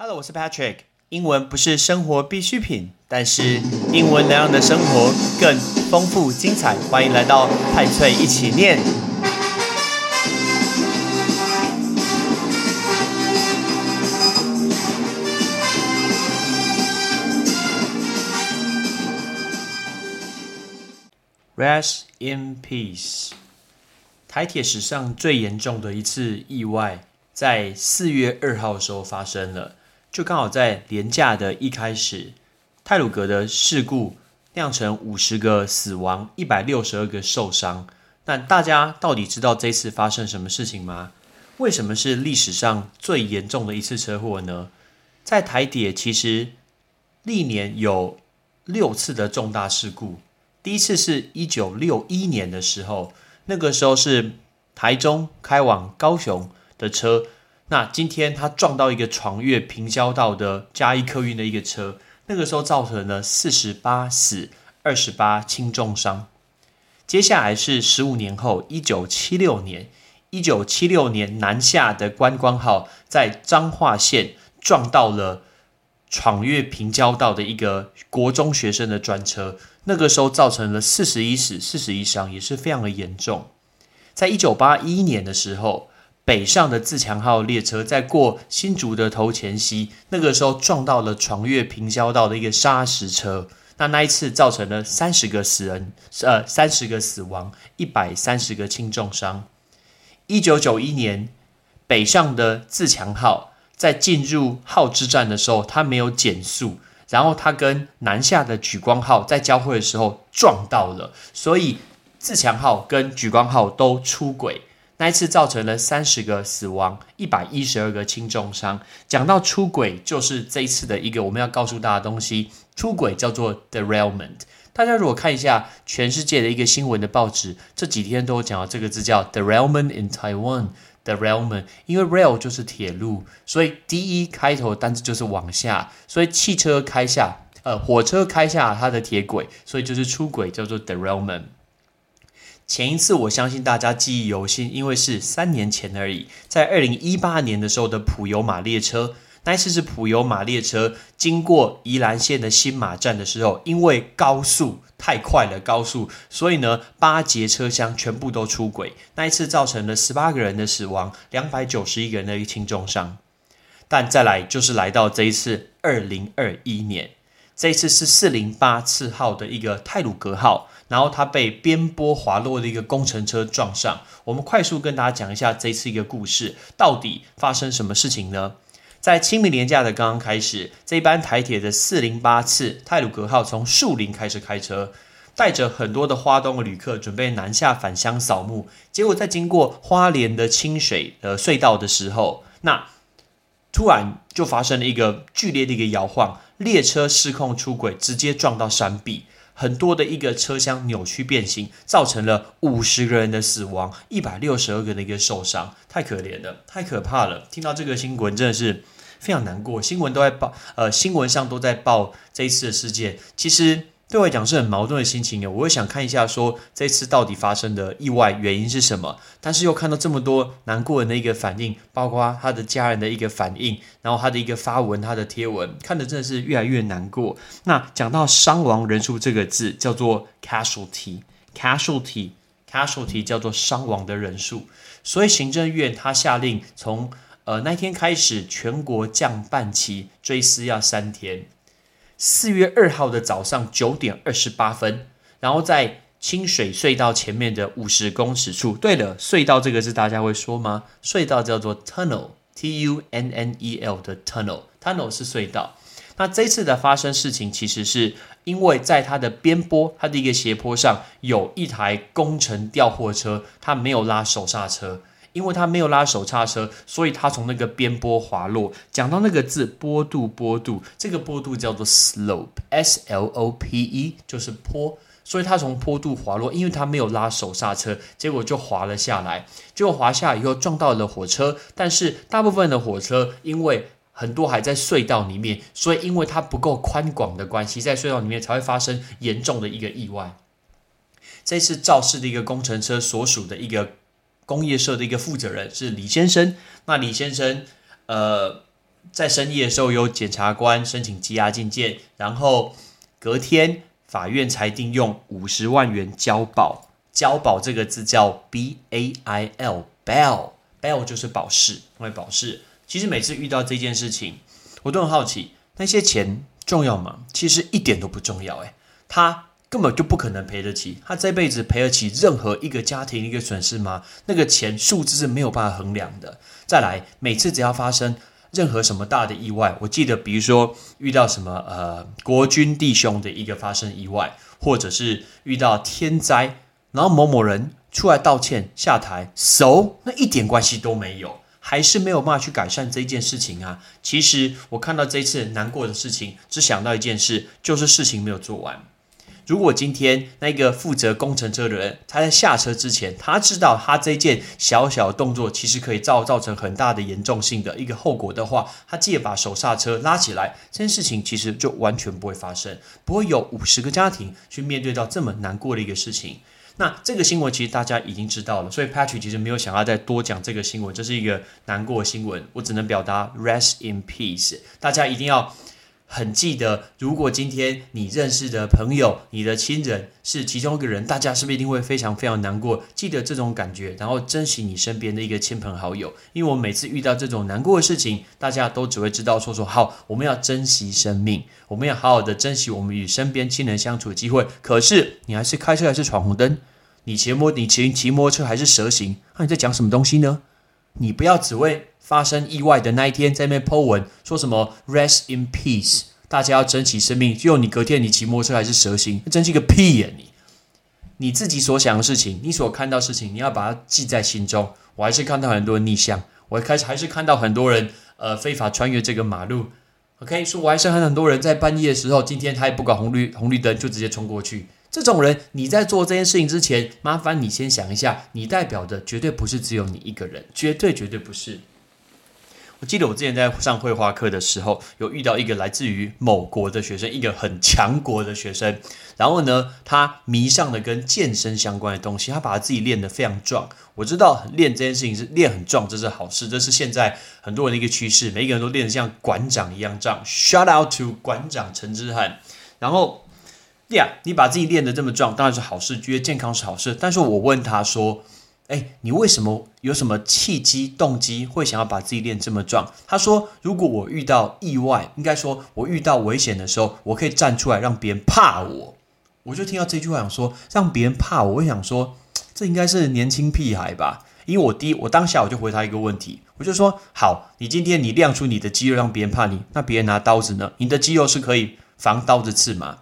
Hello，我是 Patrick。英文不是生活必需品，但是英文能让你的生活更丰富精彩。欢迎来到派翠一起念。Rest in peace。台铁史上最严重的一次意外，在四月二号的时候发生了，就刚好在廉价的一开始，泰鲁格的事故酿成五十个死亡，一百六十二个受伤。那大家到底知道这次发生什么事情吗？为什么是历史上最严重的一次车祸呢？在台铁其实历年有六次的重大事故。第一次是一九六一年的时候，那个时候是台中开往高雄的车，那今天他撞到一个闯越平交道的嘉义客运的一个车，那个时候造成了四十八死，二十八轻重伤。接下来是十五年后，一九七六年，一九七六年南下的观光号在彰化县撞到了闯越平交道的一个国中学生的专车。那个时候造成了四十一死、四十一伤，也是非常的严重。在一九八一年的时候，北上的自强号列车在过新竹的头前溪，那个时候撞到了闯越平交道的一个砂石车。那那一次造成了三十个死人，呃，三十个死亡，一百三十个轻重伤。一九九一年，北上的自强号在进入号之站的时候，它没有减速。然后他跟南下的莒光号在交汇的时候撞到了，所以自强号跟莒光号都出轨，那一次造成了三十个死亡，一百一十二个轻重伤。讲到出轨，就是这一次的一个我们要告诉大家的东西，出轨叫做 derailment。大家如果看一下全世界的一个新闻的报纸，这几天都有讲到这个字叫 derailment in Taiwan。的 railman，因为 rail 就是铁路，所以 D E 开头单词就是往下，所以汽车开下，呃，火车开下它的铁轨，所以就是出轨，叫做 derailment。前一次我相信大家记忆犹新，因为是三年前而已，在二零一八年的时候的普悠马列车。那一次是普悠马列车经过宜兰县的新马站的时候，因为高速太快了，高速，所以呢八节车厢全部都出轨。那一次造成了十八个人的死亡，两百九十一个人的一轻重伤。但再来就是来到这一次二零二一年，这次是四零八次号的一个泰鲁格号，然后它被边波滑落的一个工程车撞上。我们快速跟大家讲一下这次一个故事，到底发生什么事情呢？在清明年假的刚刚开始，这班台铁的四零八次泰鲁格号从树林开始开车，带着很多的花东的旅客准备南下返乡扫墓。结果在经过花莲的清水的隧道的时候，那突然就发生了一个剧烈的一个摇晃，列车失控出轨，直接撞到山壁。很多的一个车厢扭曲变形，造成了五十个人的死亡，一百六十二个的一个受伤，太可怜了，太可怕了。听到这个新闻真的是非常难过，新闻都在报，呃，新闻上都在报这一次的事件，其实。对我来讲是很矛盾的心情哦，我会想看一下说这次到底发生的意外原因是什么，但是又看到这么多难过人的一个反应，包括他的家人的一个反应，然后他的一个发文，他的贴文，看的真的是越来越难过。那讲到伤亡人数这个字叫做 casualty，casualty，casualty 叫做伤亡的人数，所以行政院他下令从呃那天开始全国降半旗，追思要三天。四月二号的早上九点二十八分，然后在清水隧道前面的五十公尺处。对了，隧道这个字大家会说吗？隧道叫做 tunnel，t u n n e l 的 tunnel，tunnel 是隧道。那这次的发生事情，其实是因为在它的边坡，它的一个斜坡上有一台工程吊货车，它没有拉手刹车。因为他没有拉手刹车，所以他从那个边坡滑落。讲到那个字坡度，坡度，这个坡度叫做 slope，s l o p e 就是坡，所以他从坡度滑落，因为他没有拉手刹车，结果就滑了下来。结果滑下以后撞到了火车，但是大部分的火车因为很多还在隧道里面，所以因为它不够宽广的关系，在隧道里面才会发生严重的一个意外。这是肇事的一个工程车所属的一个。工业社的一个负责人是李先生。那李先生，呃，在深夜的时候有检察官申请羁押禁见，然后隔天法院裁定用五十万元交保。交保这个字叫 B A I L，bail，bail 就是保释，因为保释。其实每次遇到这件事情，我都很好奇，那些钱重要吗？其实一点都不重要，诶，他根本就不可能赔得起，他这辈子赔得起任何一个家庭一个损失吗？那个钱数字是没有办法衡量的。再来，每次只要发生任何什么大的意外，我记得，比如说遇到什么呃国军弟兄的一个发生意外，或者是遇到天灾。然后某某人出来道歉下台，so 那一点关系都没有，还是没有办法去改善这件事情啊。其实我看到这次难过的事情，只想到一件事，就是事情没有做完。如果今天那个负责工程车的人，他在下车之前，他知道他这件小小的动作其实可以造造成很大的严重性的一个后果的话，他借把手刹车拉起来，这件事情其实就完全不会发生，不会有五十个家庭去面对到这么难过的一个事情。那这个新闻其实大家已经知道了，所以 Patrick 其实没有想要再多讲这个新闻，这是一个难过的新闻，我只能表达 rest in peace。大家一定要很记得，如果今天你认识的朋友、你的亲人是其中一个人，大家是不是一定会非常非常难过？记得这种感觉，然后珍惜你身边的一个亲朋好友，因为我每次遇到这种难过的事情，大家都只会知道说说好，我们要珍惜生命，我们要好好的珍惜我们与身边亲人相处的机会。可是你还是开车还是闯红灯？你骑摩你骑骑摩托车还是蛇行？那你在讲什么东西呢？你不要只为发生意外的那一天在那边 Po 文，说什么 Rest in peace，大家要珍惜生命。就你隔天你骑摩托车还是蛇行，珍惜个屁呀！你你自己所想的事情，你所看到事情，你要把它记在心中。我还是看到很多人逆向，我开始还是看到很多人呃非法穿越这个马路。OK，说我还是看很多人在半夜的时候，今天他也不管红绿红绿灯就直接冲过去。这种人，你在做这件事情之前，麻烦你先想一下，你代表的绝对不是只有你一个人，绝对绝对不是。我记得我之前在上绘画课的时候，有遇到一个来自于某国的学生，一个很强国的学生。然后呢，他迷上了跟健身相关的东西，他把他自己练得非常壮。我知道练这件事情是练很壮，这是好事，这是现在很多人的一个趋势，每一个人都练得像馆长一样壮。Shout out to 馆长陈之翰。然后。呀，你把自己练得这么壮，当然是好事，觉得健康是好事。但是我问他说：“哎，你为什么有什么契机、动机会想要把自己练这么壮？”他说：“如果我遇到意外，应该说我遇到危险的时候，我可以站出来让别人怕我。”我就听到这句话，想说让别人怕我，我想说这应该是年轻屁孩吧？因为我第一，我当下我就回他一个问题，我就说：“好，你今天你亮出你的肌肉让别人怕你，那别人拿刀子呢？你的肌肉是可以防刀子刺吗？”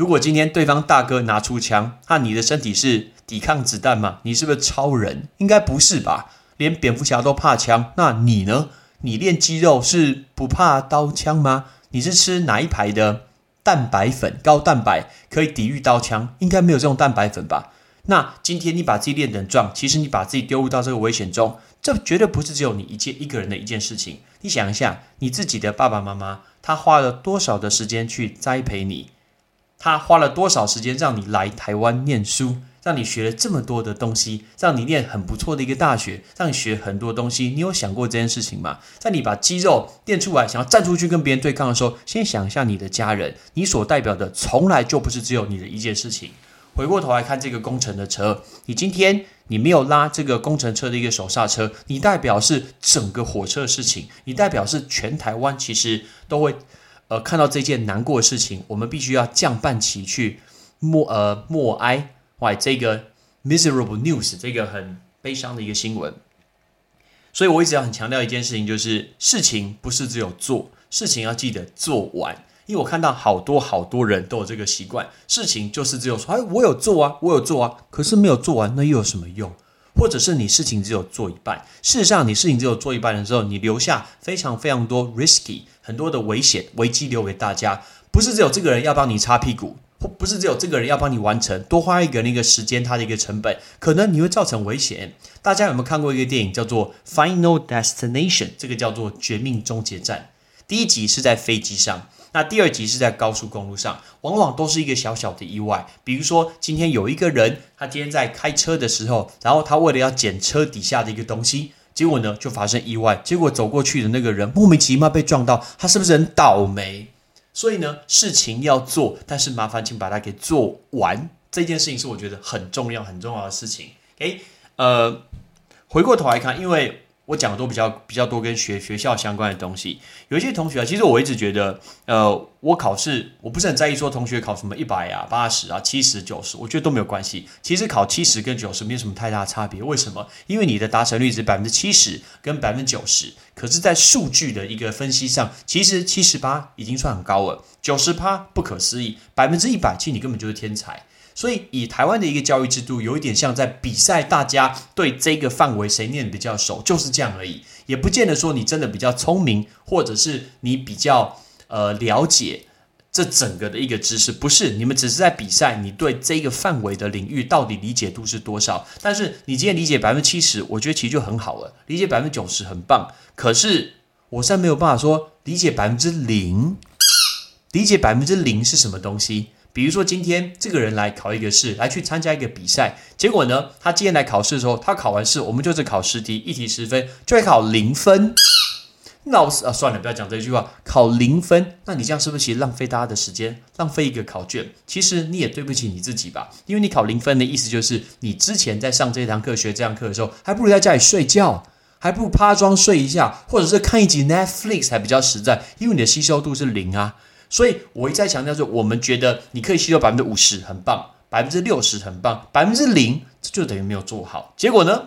如果今天对方大哥拿出枪，那你的身体是抵抗子弹吗？你是不是超人？应该不是吧？连蝙蝠侠都怕枪，那你呢？你练肌肉是不怕刀枪吗？你是吃哪一排的蛋白粉？高蛋白可以抵御刀枪？应该没有这种蛋白粉吧？那今天你把自己练成壮，其实你把自己丢入到这个危险中，这绝对不是只有你一件一个人的一件事情。你想一下，你自己的爸爸妈妈，他花了多少的时间去栽培你？他花了多少时间让你来台湾念书，让你学了这么多的东西，让你念很不错的一个大学，让你学很多东西。你有想过这件事情吗？在你把肌肉练出来，想要站出去跟别人对抗的时候，先想一下你的家人，你所代表的从来就不是只有你的一件事情。回过头来看这个工程的车，你今天你没有拉这个工程车的一个手刹车，你代表是整个火车的事情，你代表是全台湾其实都会。呃，看到这件难过的事情，我们必须要降半旗去默呃默哀。哇，这个 miserable news，这个很悲伤的一个新闻。所以我一直要很强调一件事情，就是事情不是只有做，事情要记得做完。因为我看到好多好多人都有这个习惯，事情就是只有说，哎，我有做啊，我有做啊，可是没有做完，那又有什么用？或者是你事情只有做一半，事实上你事情只有做一半的时候，你留下非常非常多 risky 很多的危险危机留给大家，不是只有这个人要帮你擦屁股，或不是只有这个人要帮你完成，多花一个那个时间，他的一个成本，可能你会造成危险。大家有没有看过一个电影叫做《Final Destination》？这个叫做《绝命终结战》，第一集是在飞机上。那第二集是在高速公路上，往往都是一个小小的意外。比如说，今天有一个人，他今天在开车的时候，然后他为了要捡车底下的一个东西，结果呢就发生意外，结果走过去的那个人莫名其妙被撞到，他是不是很倒霉？所以呢，事情要做，但是麻烦请把它给做完。这件事情是我觉得很重要、很重要的事情。诶，呃，回过头来看，因为。我讲的都比较比较多跟学学校相关的东西。有一些同学啊，其实我一直觉得，呃，我考试我不是很在意说同学考什么一百啊、八十啊、七十、九十，我觉得都没有关系。其实考七十跟九十没有什么太大差别。为什么？因为你的达成率是百分之七十跟百分之九十，可是，在数据的一个分析上，其实七十八已经算很高了，九十八不可思议，百分之一百，其实你根本就是天才。所以，以台湾的一个教育制度，有一点像在比赛，大家对这个范围谁念比较熟，就是这样而已，也不见得说你真的比较聪明，或者是你比较呃了解这整个的一个知识，不是，你们只是在比赛，你对这个范围的领域到底理解度是多少？但是你今天理解百分之七十，我觉得其实就很好了，理解百分之九十很棒。可是我现在没有办法说理解百分之零，理解百分之零是什么东西？比如说，今天这个人来考一个试，来去参加一个比赛，结果呢，他今天来考试的时候，他考完试，我们就是考十题，一题十分，就会考零分。老师啊，算了，不要讲这句话，考零分，那你这样是不是其实浪费大家的时间，浪费一个考卷？其实你也对不起你自己吧，因为你考零分的意思就是，你之前在上这堂课、学这堂课的时候，还不如在家里睡觉，还不如趴装睡一下，或者是看一集 Netflix 还比较实在，因为你的吸收度是零啊。所以，我一再强调说，我们觉得你可以吸收百分之五十，很棒；百分之六十，很棒；百分之零，这就等于没有做好。结果呢，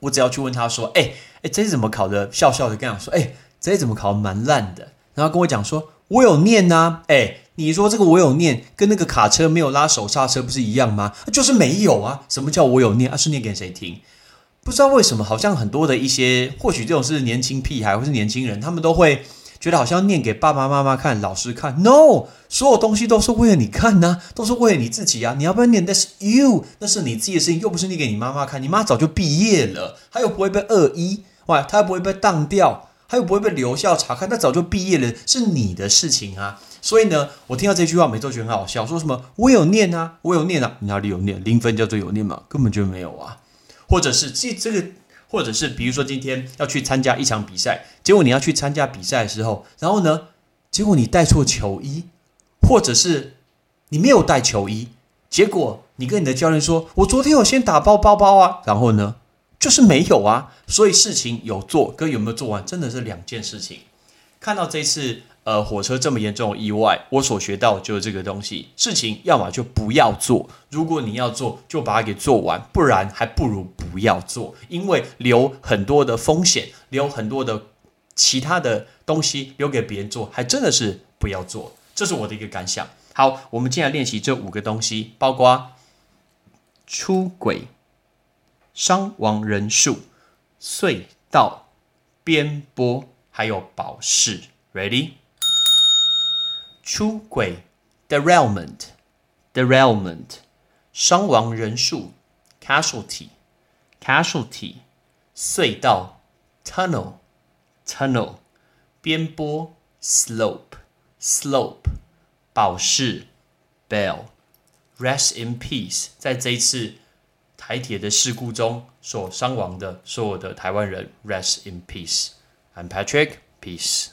我只要去问他说：“哎哎，这怎么考的？”笑笑的跟他说：“哎，这怎么考蛮烂的？”然后跟我讲说：“我有念呐。”哎，你说这个我有念，跟那个卡车没有拉手刹车不是一样吗？就是没有啊。什么叫我有念？啊，是念给谁听？不知道为什么，好像很多的一些，或许这种是年轻屁孩或是年轻人，他们都会。觉得好像念给爸爸妈妈看、老师看，no，所有东西都是为了你看呢，都是为了你自己啊！你要不要念那是 you，那是你自己的事情，又不是念给你妈妈看。你妈早就毕业了，她又不会被恶意，哇，她又不会被当掉，她又不会被留校查看，她早就毕业了，是你的事情啊！所以呢，我听到这句话，每次都觉得很好笑，说什么我有念啊，我有念啊，哪里有念？零分叫做有念吗？根本就没有啊！或者是这这个。或者是比如说今天要去参加一场比赛，结果你要去参加比赛的时候，然后呢，结果你带错球衣，或者是你没有带球衣，结果你跟你的教练说：“我昨天有先打包包包啊。”然后呢，就是没有啊。所以事情有做跟有没有做完真的是两件事情。看到这次。呃，火车这么严重的意外，我所学到就是这个东西。事情要么就不要做，如果你要做，就把它给做完，不然还不如不要做，因为留很多的风险，留很多的其他的东西留给别人做，还真的是不要做。这是我的一个感想。好，我们接下来练习这五个东西，包括出轨、伤亡人数、隧道、边波，还有保释。Ready？出轨，derailment，derailment，伤亡人数，casualty，casualty，隧道，tunnel，tunnel，边坡，slope，slope，保释，bail，rest in peace，在这一次台铁的事故中所伤亡的所有的台湾人，rest in peace。I'm Patrick，peace。